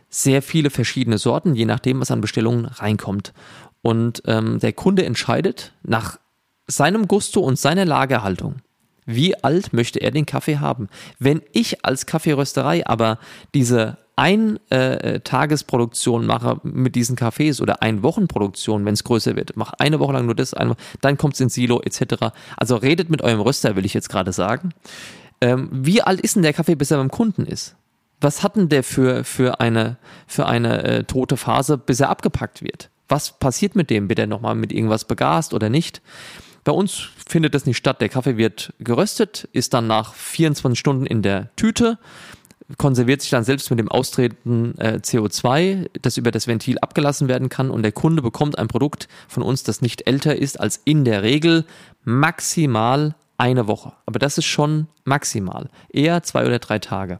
[SPEAKER 2] sehr viele verschiedene Sorten, je nachdem, was an Bestellungen reinkommt. Und ähm, der Kunde entscheidet nach seinem Gusto und seiner Lagerhaltung. Wie alt möchte er den Kaffee haben? Wenn ich als Kaffeerösterei aber diese Ein-Tagesproduktion äh, mache mit diesen Kaffees oder Ein-Wochen-Produktion, wenn es größer wird, mache eine Woche lang nur das, eine, dann kommt es ins Silo etc. Also redet mit eurem Röster, will ich jetzt gerade sagen. Ähm, wie alt ist denn der Kaffee, bis er beim Kunden ist? was hat denn der für, für eine, für eine äh, tote Phase, bis er abgepackt wird? Was passiert mit dem? Wird er nochmal mit irgendwas begast oder nicht? Bei uns findet das nicht statt. Der Kaffee wird geröstet, ist dann nach 24 Stunden in der Tüte, konserviert sich dann selbst mit dem Austreten äh, CO2, das über das Ventil abgelassen werden kann und der Kunde bekommt ein Produkt von uns, das nicht älter ist als in der Regel maximal eine Woche. Aber das ist schon maximal. Eher zwei oder drei Tage.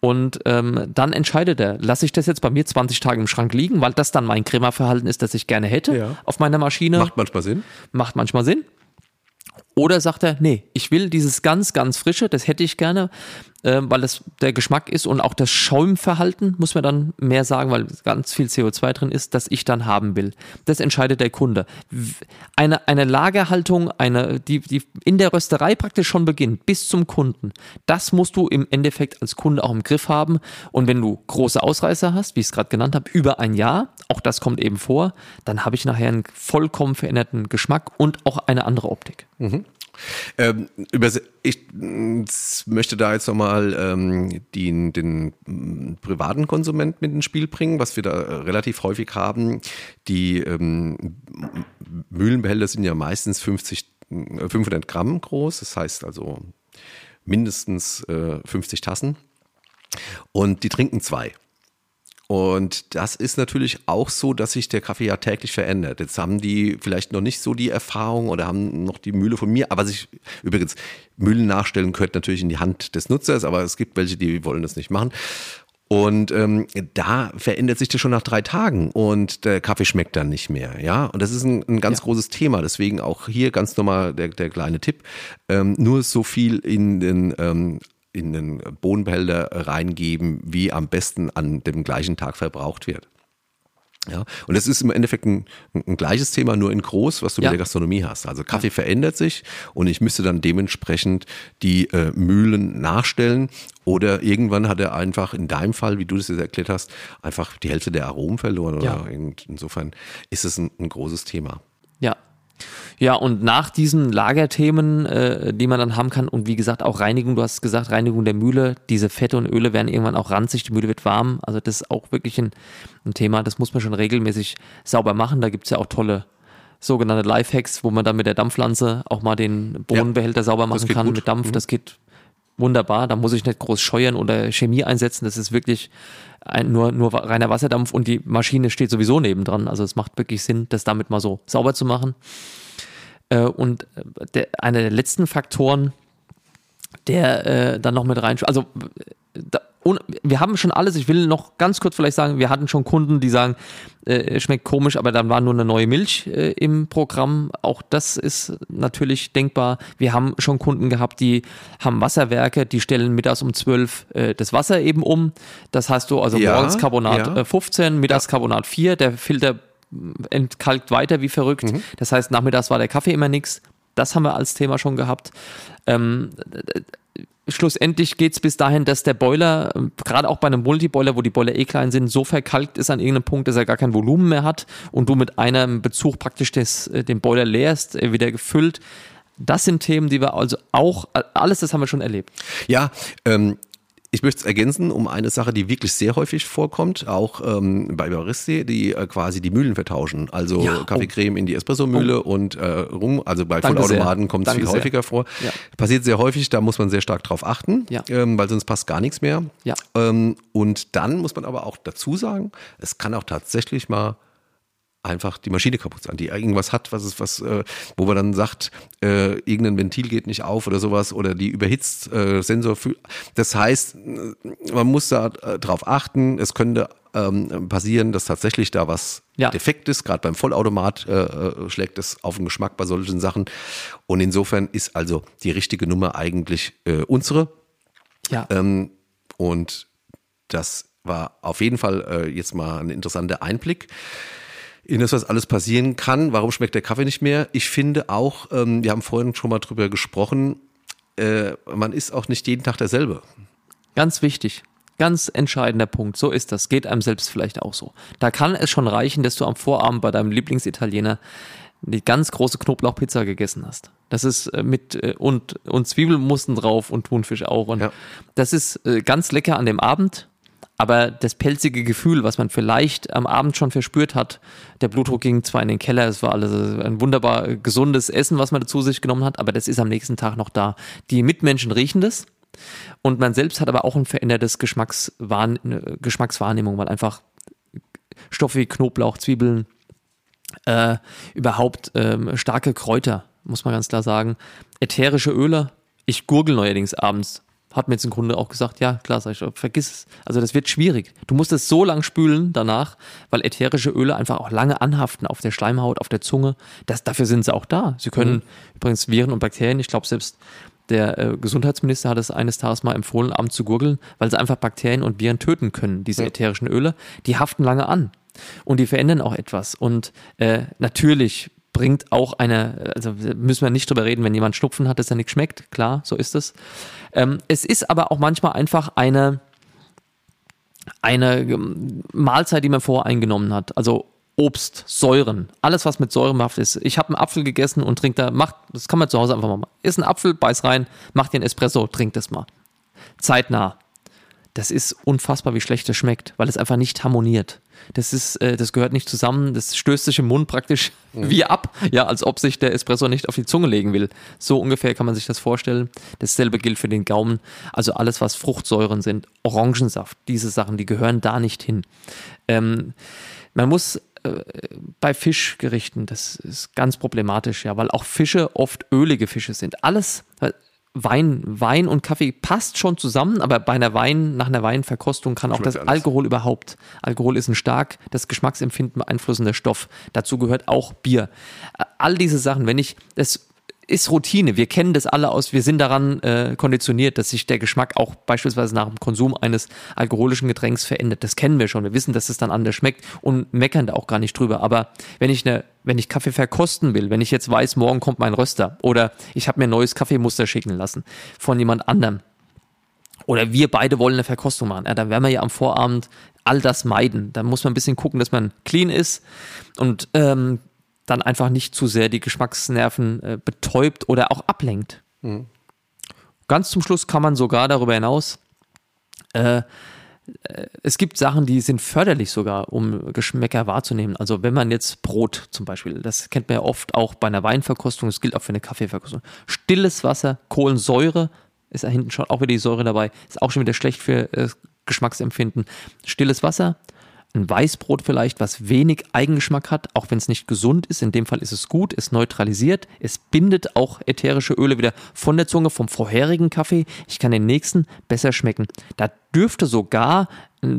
[SPEAKER 2] Und ähm, dann entscheidet er, lasse ich das jetzt bei mir 20 Tage im Schrank liegen, weil das dann mein Crema-Verhalten ist, das ich gerne hätte ja. auf meiner Maschine.
[SPEAKER 1] Macht manchmal Sinn.
[SPEAKER 2] Macht manchmal Sinn. Oder sagt er, nee, ich will dieses ganz, ganz frische, das hätte ich gerne, äh, weil das der Geschmack ist und auch das Schaumverhalten, muss man dann mehr sagen, weil ganz viel CO2 drin ist, das ich dann haben will. Das entscheidet der Kunde. Eine, eine Lagerhaltung, eine, die, die in der Rösterei praktisch schon beginnt, bis zum Kunden, das musst du im Endeffekt als Kunde auch im Griff haben. Und wenn du große Ausreißer hast, wie ich es gerade genannt habe, über ein Jahr, auch das kommt eben vor, dann habe ich nachher einen vollkommen veränderten Geschmack und auch eine andere Optik. Mhm.
[SPEAKER 1] Ähm, ich möchte da jetzt nochmal ähm, den, den mm, privaten Konsument mit ins Spiel bringen, was wir da relativ häufig haben. Die ähm, Mühlenbehälter sind ja meistens 50, 500 äh, Gramm groß, das heißt also mindestens äh, 50 Tassen. Und die trinken zwei. Und das ist natürlich auch so, dass sich der Kaffee ja täglich verändert. Jetzt haben die vielleicht noch nicht so die Erfahrung oder haben noch die Mühle von mir. Aber sich übrigens, Mühlen nachstellen gehört natürlich in die Hand des Nutzers, aber es gibt welche, die wollen das nicht machen. Und ähm, da verändert sich das schon nach drei Tagen und der Kaffee schmeckt dann nicht mehr. Ja, und das ist ein, ein ganz ja. großes Thema. Deswegen auch hier ganz normal der, der kleine Tipp: ähm, nur so viel in den ähm, in den Bodenbehälter reingeben, wie am besten an dem gleichen Tag verbraucht wird. Ja, und das ist im Endeffekt ein, ein gleiches Thema, nur in groß, was du ja. mit der Gastronomie hast. Also Kaffee ja. verändert sich und ich müsste dann dementsprechend die äh, Mühlen nachstellen oder irgendwann hat er einfach in deinem Fall, wie du das jetzt erklärt hast, einfach die Hälfte der Aromen verloren. Oder insofern ist es ein, ein großes Thema.
[SPEAKER 2] Ja, und nach diesen Lagerthemen, äh, die man dann haben kann, und wie gesagt, auch Reinigung, du hast gesagt, Reinigung der Mühle, diese Fette und Öle werden irgendwann auch ranzig, die Mühle wird warm. Also das ist auch wirklich ein, ein Thema, das muss man schon regelmäßig sauber machen. Da gibt's ja auch tolle sogenannte Lifehacks, wo man dann mit der Dampfpflanze auch mal den Bohnenbehälter ja, sauber machen kann gut. mit Dampf. Mhm. Das geht wunderbar. Da muss ich nicht groß scheuern oder Chemie einsetzen. Das ist wirklich ein, nur, nur reiner Wasserdampf und die Maschine steht sowieso nebendran. Also es macht wirklich Sinn, das damit mal so sauber zu machen. Äh, und der, einer der letzten Faktoren, der äh, dann noch mit rein, also da, und wir haben schon alles, ich will noch ganz kurz vielleicht sagen, wir hatten schon Kunden, die sagen, äh, schmeckt komisch, aber dann war nur eine neue Milch äh, im Programm. Auch das ist natürlich denkbar. Wir haben schon Kunden gehabt, die haben Wasserwerke, die stellen mittags um 12 äh, das Wasser eben um. Das heißt du also ja, morgens Carbonat ja. 15, mittags ja. Carbonat 4, der Filter entkalkt weiter wie verrückt. Mhm. Das heißt, nachmittags war der Kaffee immer nichts. Das haben wir als Thema schon gehabt. Ähm, schlussendlich geht es bis dahin, dass der Boiler, gerade auch bei einem Multiboiler, wo die Boiler eh klein sind, so verkalkt ist an irgendeinem Punkt, dass er gar kein Volumen mehr hat und du mit einem Bezug praktisch des, äh, den Boiler leerst, äh, wieder gefüllt. Das sind Themen, die wir also auch, alles das haben wir schon erlebt.
[SPEAKER 1] Ja, ähm, ich möchte es ergänzen um eine Sache, die wirklich sehr häufig vorkommt, auch ähm, bei Baristi, die äh, quasi die Mühlen vertauschen. Also ja, Kaffeecreme oh. in die Espresso-Mühle oh. und äh, rum. Also bei Danke Vollautomaten kommt es viel sehr. häufiger vor. Ja. Passiert sehr häufig, da muss man sehr stark drauf achten, ja. ähm, weil sonst passt gar nichts mehr. Ähm, und dann muss man aber auch dazu sagen, es kann auch tatsächlich mal einfach die Maschine kaputt sein, die irgendwas hat, was es, was, äh, wo man dann sagt, äh, irgendein Ventil geht nicht auf oder sowas oder die überhitzt äh, Sensor. Das heißt, man muss da äh, drauf achten. Es könnte ähm, passieren, dass tatsächlich da was ja. defekt ist. Gerade beim Vollautomat äh, äh, schlägt es auf den Geschmack bei solchen Sachen. Und insofern ist also die richtige Nummer eigentlich äh, unsere.
[SPEAKER 2] Ja.
[SPEAKER 1] Ähm, und das war auf jeden Fall äh, jetzt mal ein interessanter Einblick in das, was alles passieren kann. Warum schmeckt der Kaffee nicht mehr? Ich finde auch, ähm, wir haben vorhin schon mal drüber gesprochen, äh, man ist auch nicht jeden Tag derselbe.
[SPEAKER 2] Ganz wichtig. Ganz entscheidender Punkt. So ist das. Geht einem selbst vielleicht auch so. Da kann es schon reichen, dass du am Vorabend bei deinem Lieblingsitaliener die ganz große Knoblauchpizza gegessen hast. Das ist äh, mit äh, und und Zwiebelmusten drauf und Thunfisch auch und ja. das ist äh, ganz lecker an dem Abend aber das pelzige Gefühl, was man vielleicht am Abend schon verspürt hat, der Blutdruck ging zwar in den Keller, es war alles ein wunderbar gesundes Essen, was man dazu sich genommen hat, aber das ist am nächsten Tag noch da. Die Mitmenschen riechen das und man selbst hat aber auch ein verändertes Geschmackswahrn Geschmackswahrnehmung, weil einfach Stoffe wie Knoblauch, Zwiebeln, äh, überhaupt ähm, starke Kräuter, muss man ganz klar sagen, ätherische Öle. Ich gurgel neuerdings abends hat mir jetzt im Grunde auch gesagt, ja, klar, sag ich, vergiss es. Also das wird schwierig. Du musst es so lang spülen danach, weil ätherische Öle einfach auch lange anhaften auf der Schleimhaut, auf der Zunge. Das, dafür sind sie auch da. Sie können mhm. übrigens Viren und Bakterien, ich glaube selbst der äh, Gesundheitsminister hat es eines Tages mal empfohlen, abends zu gurgeln, weil sie einfach Bakterien und Viren töten können, diese ja. ätherischen Öle. Die haften lange an. Und die verändern auch etwas. Und äh, natürlich bringt auch eine, also müssen wir nicht drüber reden, wenn jemand Schnupfen hat, dass er nichts schmeckt, klar, so ist es. Ähm, es ist aber auch manchmal einfach eine, eine ähm, Mahlzeit, die man voreingenommen hat. Also Obst, Säuren, alles was mit behaftet ist. Ich habe einen Apfel gegessen und trinke da, macht, das kann man zu Hause einfach mal machen. Ist ein Apfel, beiß rein, mach dir ein Espresso, trink das mal. Zeitnah. Das ist unfassbar, wie schlecht das schmeckt, weil es einfach nicht harmoniert. Das ist, äh, das gehört nicht zusammen, das stößt sich im Mund praktisch mhm. wie ab, ja, als ob sich der Espresso nicht auf die Zunge legen will. So ungefähr kann man sich das vorstellen. Dasselbe gilt für den Gaumen. Also alles, was Fruchtsäuren sind, Orangensaft, diese Sachen, die gehören da nicht hin. Ähm, man muss äh, bei Fischgerichten, das ist ganz problematisch, ja, weil auch Fische oft ölige Fische sind. Alles, Wein, Wein und Kaffee passt schon zusammen, aber bei einer Wein, nach einer Weinverkostung kann auch das alles. Alkohol überhaupt. Alkohol ist ein stark das Geschmacksempfinden beeinflussender Stoff. Dazu gehört auch Bier. All diese Sachen, wenn ich das ist Routine. Wir kennen das alle aus. Wir sind daran äh, konditioniert, dass sich der Geschmack auch beispielsweise nach dem Konsum eines alkoholischen Getränks verändert. Das kennen wir schon. Wir wissen, dass es dann anders schmeckt und meckern da auch gar nicht drüber. Aber wenn ich eine, wenn ich Kaffee verkosten will, wenn ich jetzt weiß, morgen kommt mein Röster oder ich habe mir ein neues Kaffeemuster schicken lassen von jemand anderem oder wir beide wollen eine Verkostung machen, ja, dann werden wir ja am Vorabend all das meiden. Da muss man ein bisschen gucken, dass man clean ist und ähm, dann einfach nicht zu sehr die Geschmacksnerven äh, betäubt oder auch ablenkt. Mhm. Ganz zum Schluss kann man sogar darüber hinaus, äh, äh, es gibt Sachen, die sind förderlich sogar, um Geschmäcker wahrzunehmen. Also wenn man jetzt Brot zum Beispiel, das kennt man ja oft auch bei einer Weinverkostung, das gilt auch für eine Kaffeeverkostung. Stilles Wasser, Kohlensäure, ist da hinten schon auch wieder die Säure dabei, ist auch schon wieder schlecht für äh, Geschmacksempfinden. Stilles Wasser, ein Weißbrot vielleicht, was wenig Eigengeschmack hat, auch wenn es nicht gesund ist. In dem Fall ist es gut, es neutralisiert, es bindet auch ätherische Öle wieder von der Zunge vom vorherigen Kaffee. Ich kann den nächsten besser schmecken. Da dürfte sogar äh,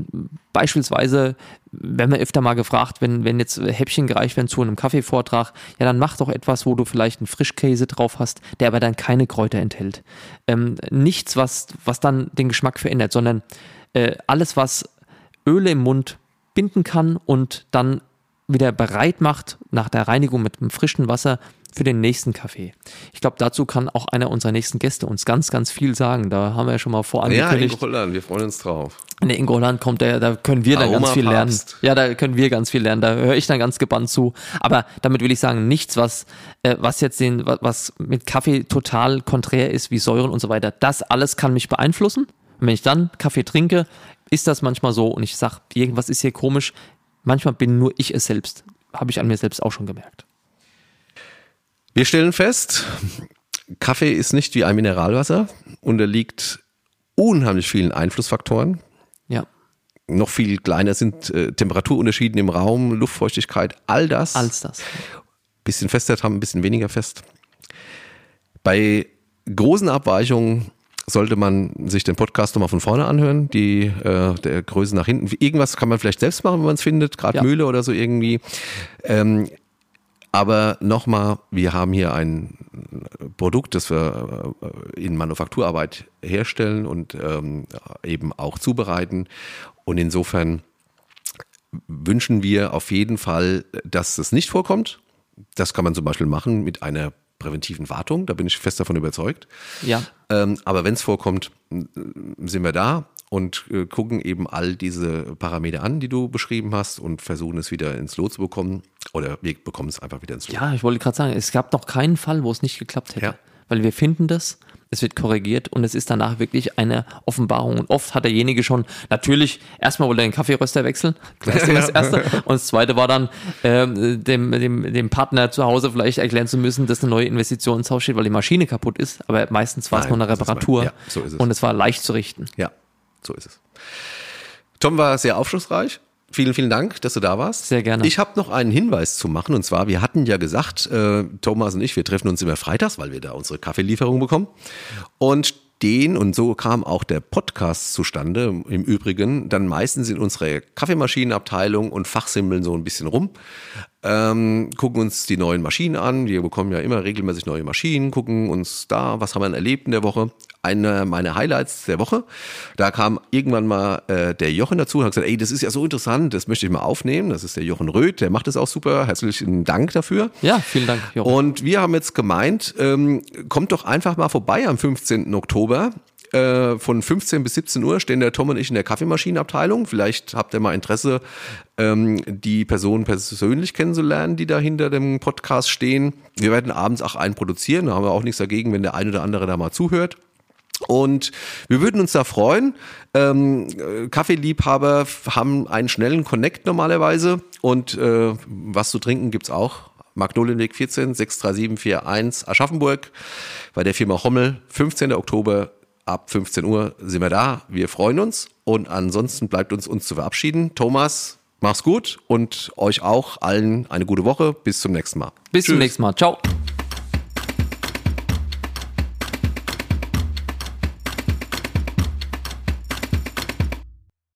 [SPEAKER 2] beispielsweise, wenn man öfter mal gefragt, wenn, wenn jetzt Häppchen gereicht werden zu einem Kaffeevortrag, ja, dann mach doch etwas, wo du vielleicht einen Frischkäse drauf hast, der aber dann keine Kräuter enthält. Ähm, nichts, was, was dann den Geschmack verändert, sondern äh, alles, was Öle im Mund binden kann und dann wieder bereit macht nach der Reinigung mit einem frischen Wasser für den nächsten Kaffee. Ich glaube, dazu kann auch einer unserer nächsten Gäste uns ganz, ganz viel sagen. Da haben wir ja schon mal vorangekündigt.
[SPEAKER 1] Ja, Ingo Holland, wir freuen uns drauf.
[SPEAKER 2] In der Ingo Holland kommt der, da können wir dann Aroma ganz viel Papst. lernen. Ja, da können wir ganz viel lernen. Da höre ich dann ganz gebannt zu. Aber damit will ich sagen, nichts, was, äh, was jetzt den, was mit Kaffee total konträr ist, wie Säuren und so weiter. Das alles kann mich beeinflussen. Und wenn ich dann Kaffee trinke, ist das manchmal so und ich sage, irgendwas ist hier komisch. Manchmal bin nur ich es selbst. Habe ich an mir selbst auch schon gemerkt.
[SPEAKER 1] Wir stellen fest, Kaffee ist nicht wie ein Mineralwasser, unterliegt unheimlich vielen Einflussfaktoren.
[SPEAKER 2] Ja.
[SPEAKER 1] noch viel kleiner sind äh, Temperaturunterschieden im Raum, Luftfeuchtigkeit, all das.
[SPEAKER 2] Alles das.
[SPEAKER 1] Bisschen fester haben, ein bisschen weniger fest. Bei großen Abweichungen sollte man sich den Podcast nochmal von vorne anhören, die äh, der Größe nach hinten. Irgendwas kann man vielleicht selbst machen, wenn man es findet, gerade
[SPEAKER 2] Ja.
[SPEAKER 1] Mühle oder so irgendwie. Ähm, aber nochmal, wir haben hier ein Produkt, das wir äh, in Manufakturarbeit herstellen und ähm, eben auch zubereiten. Und insofern wünschen wir auf jeden Fall, dass es nicht vorkommt. Das kann man zum Beispiel machen mit einer präventiven Wartung. Da bin ich fest davon überzeugt.
[SPEAKER 2] Ja.
[SPEAKER 1] Ähm, aber wenn es vorkommt, m- sind wir da und äh, gucken eben all diese Parameter an, die du beschrieben hast und versuchen es wieder ins Lot zu bekommen. Oder wir bekommen es einfach wieder ins Lot.
[SPEAKER 2] Ja, ich wollte gerade sagen, es gab noch keinen Fall, wo es nicht geklappt hätte.
[SPEAKER 1] Ja.
[SPEAKER 2] Weil wir finden das, es wird korrigiert und es ist danach wirklich eine Offenbarung. Und oft hat derjenige schon, natürlich, erstmal wollte er den Kaffeeröster wechseln. Das das Erste. Und das Zweite war dann, ähm, dem, dem, dem Partner zu Hause vielleicht erklären zu müssen, dass eine neue Investition ins Haus steht, weil die Maschine kaputt ist. Aber meistens war es
[SPEAKER 1] Nein,
[SPEAKER 2] nur eine Reparatur.
[SPEAKER 1] ja, so es.
[SPEAKER 2] Und es war leicht zu richten.
[SPEAKER 1] Ja, so ist es. Tom war sehr aufschlussreich. Vielen, vielen Dank, dass du da warst.
[SPEAKER 2] Sehr gerne.
[SPEAKER 1] Ich habe noch einen Hinweis zu machen. Und zwar, wir hatten ja gesagt, äh, Thomas und ich, wir treffen uns immer freitags, weil wir da unsere Kaffeelieferung bekommen. Und den, und so kam auch der Podcast zustande, im Übrigen, dann meistens in unserer Kaffeemaschinenabteilung und fachsimmeln so ein bisschen rum. Ähm, gucken uns die neuen Maschinen an. Wir bekommen ja immer regelmäßig neue Maschinen, gucken uns da, was haben wir denn erlebt in der Woche. Einer meiner Highlights der Woche, da kam irgendwann mal äh, der Jochen dazu und hat gesagt, ey, das ist ja so interessant, das möchte ich mal aufnehmen. Das ist der Jochen Röth, der macht das auch super. Herzlichen Dank dafür.
[SPEAKER 2] Ja, vielen Dank, Jochen.
[SPEAKER 1] Und wir haben jetzt gemeint, ähm, kommt doch einfach mal vorbei am 15. Oktober. Äh, von 15 bis 17 Uhr stehen der Tom und ich in der Kaffeemaschinenabteilung. Vielleicht habt ihr mal Interesse, ähm, die Personen persönlich kennenzulernen, die da hinter dem Podcast stehen. Wir werden abends auch einen produzieren. Da haben wir auch nichts dagegen, wenn der ein oder andere da mal zuhört. Und wir würden uns da freuen. Ähm, äh, Kaffeeliebhaber haben einen schnellen Connect normalerweise. Und äh, was zu trinken gibt's auch. Magnolienweg 14, 63741 Aschaffenburg bei der Firma Hommel. 15. Oktober ab 15 Uhr sind wir da. Wir freuen uns. Und ansonsten bleibt uns, uns zu verabschieden. Thomas, mach's gut und euch auch allen eine gute Woche. Bis zum nächsten Mal.
[SPEAKER 2] Bis zum
[SPEAKER 1] Tschüss.
[SPEAKER 2] nächsten Mal. Ciao.